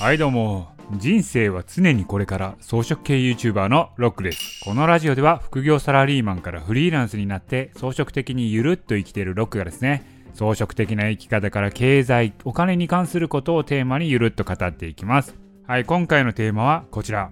はいどうも。人生は常にこれから装飾系 YouTuber のロックです。このラジオでは副業サラリーマンからフリーランスになって装飾的にゆるっと生きているロックがですね装飾的な生き方から経済お金に関することをテーマにゆるっと語っていきます。はい今回のテーマはこちら。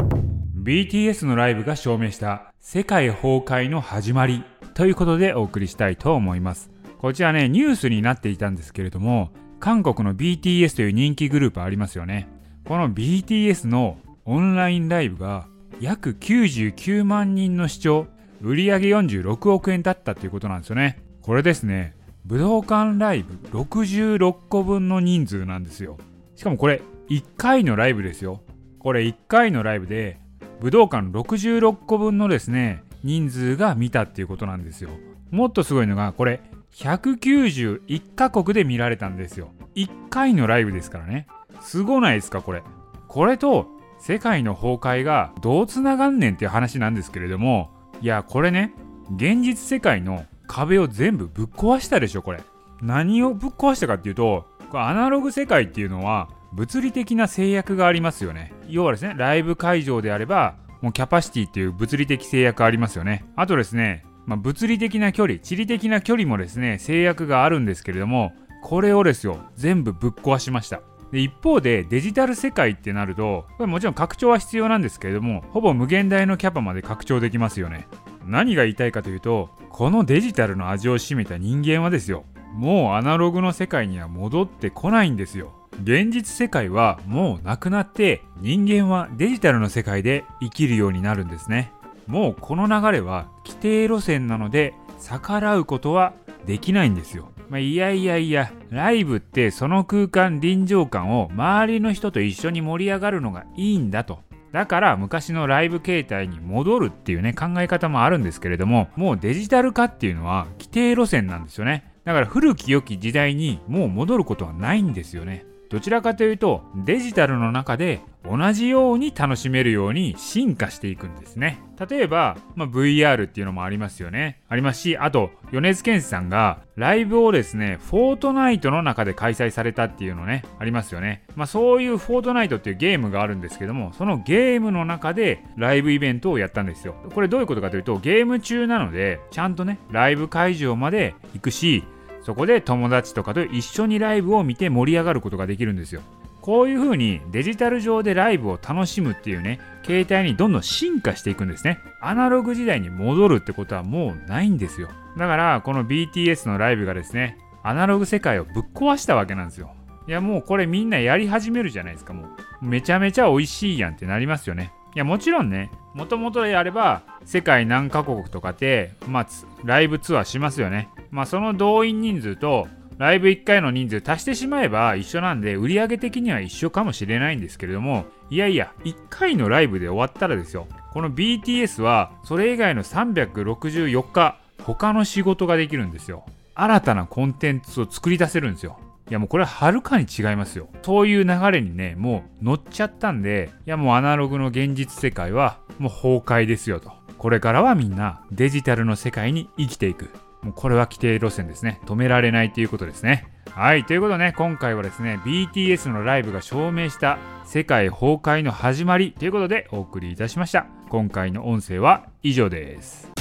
BTS のライブが証明した世界崩壊の始まりということでお送りしたいと思います。こちらねニュースになっていたんですけれども韓国の BTS という人気グループありますよね。この BTS のオンラインライブが約99万人の視聴売上46億円だったということなんですよね。これですね武道館ライブ66個分の人数なんですよ。しかもこれ1回のライブですよ。これ1回のライブで武道館66個分のですね人数が見たっていうことなんですよ。もっとすごいのがこれ191カ国で見られたんですよ。1回のライブですからね。すごないですかこれ。これと世界の崩壊がどうつながんねんっていう話なんですけれどもいやこれね現実世界の壁を全部ぶっ壊したでしょこれ。何をぶっ壊したかっていうとこれアナログ世界っていうのは物理的な制約がありますよね。要はですねライブ会場であればもうキャパシティっていう物理的制約ありますよね。あとですね、まあ、物理的な距離地理的な距離もですね制約があるんですけれどもこれをですよ全部ぶっ壊しました。で一方でデジタル世界ってなるとこれもちろん拡張は必要なんですけれどもほぼ無限大のキャパまで拡張できますよね。何が言いたいかというとこのデジタルの味を占めた人間はですよ。もうアナログの世界には戻ってこないんですよ。現実世界はもうなくなって人間はデジタルの世界で生きるようになるんですね。もうこの流れは規定路線なので逆らうことはできないんですよ。まあ、いやいやいや、ライブってその空間臨場感を周りの人と一緒に盛り上がるのがいいんだと。だから昔のライブ形態に戻るっていうね考え方もあるんですけれどももうデジタル化っていうのは規定路線なんですよねだから古き良き時代にもう戻ることはないんですよねどちらかというとデジタルの中で同じように楽しめるように進化していくんですね。例えば、まあ、VR っていうのもありますよね。ありますしあと米津玄師さんがライブをですねフォートナイトの中で開催されたっていうのねありますよね。まあそういうフォートナイトっていうゲームがあるんですけどもそのゲームの中でライブイベントをやったんですよ。これどういうことかというとゲーム中なのでちゃんとねライブ会場まで行くしそこで友達とかと一緒にライブを見て盛り上がることができるんですよ。こういう風にデジタル上でライブを楽しむっていうね、携帯にどんどん進化していくんですね。アナログ時代に戻るってことはもうないんですよ。だからこの BTS のライブがですね、アナログ世界をぶっ壊したわけなんですよ。いやもうこれみんなやり始めるじゃないですか、もう。めちゃめちゃ美味しいやんってなりますよね。いやもちろんね、もともとであれば世界何カ国とかって、まあ、ライブツアーしますよね。まあその動員人数とライブ1回の人数足してしまえば一緒なんで売り上げ的には一緒かもしれないんですけれどもいやいや1回のライブで終わったらですよ。この BTS はそれ以外の364日他の仕事ができるんですよ。新たなコンテンツを作り出せるんですよ。いやもうこれははるかに違いますよ。そういう流れにねもう乗っちゃったんでいやもうアナログの現実世界はもう崩壊ですよと。これからはみんなデジタルの世界に生きていく。もうこれは規定路線ですね。止められないということですね。はい、ということでね、今回はですね、BTS のライブが証明した世界崩壊の始まりということでお送りいたしました。今回の音声は以上です。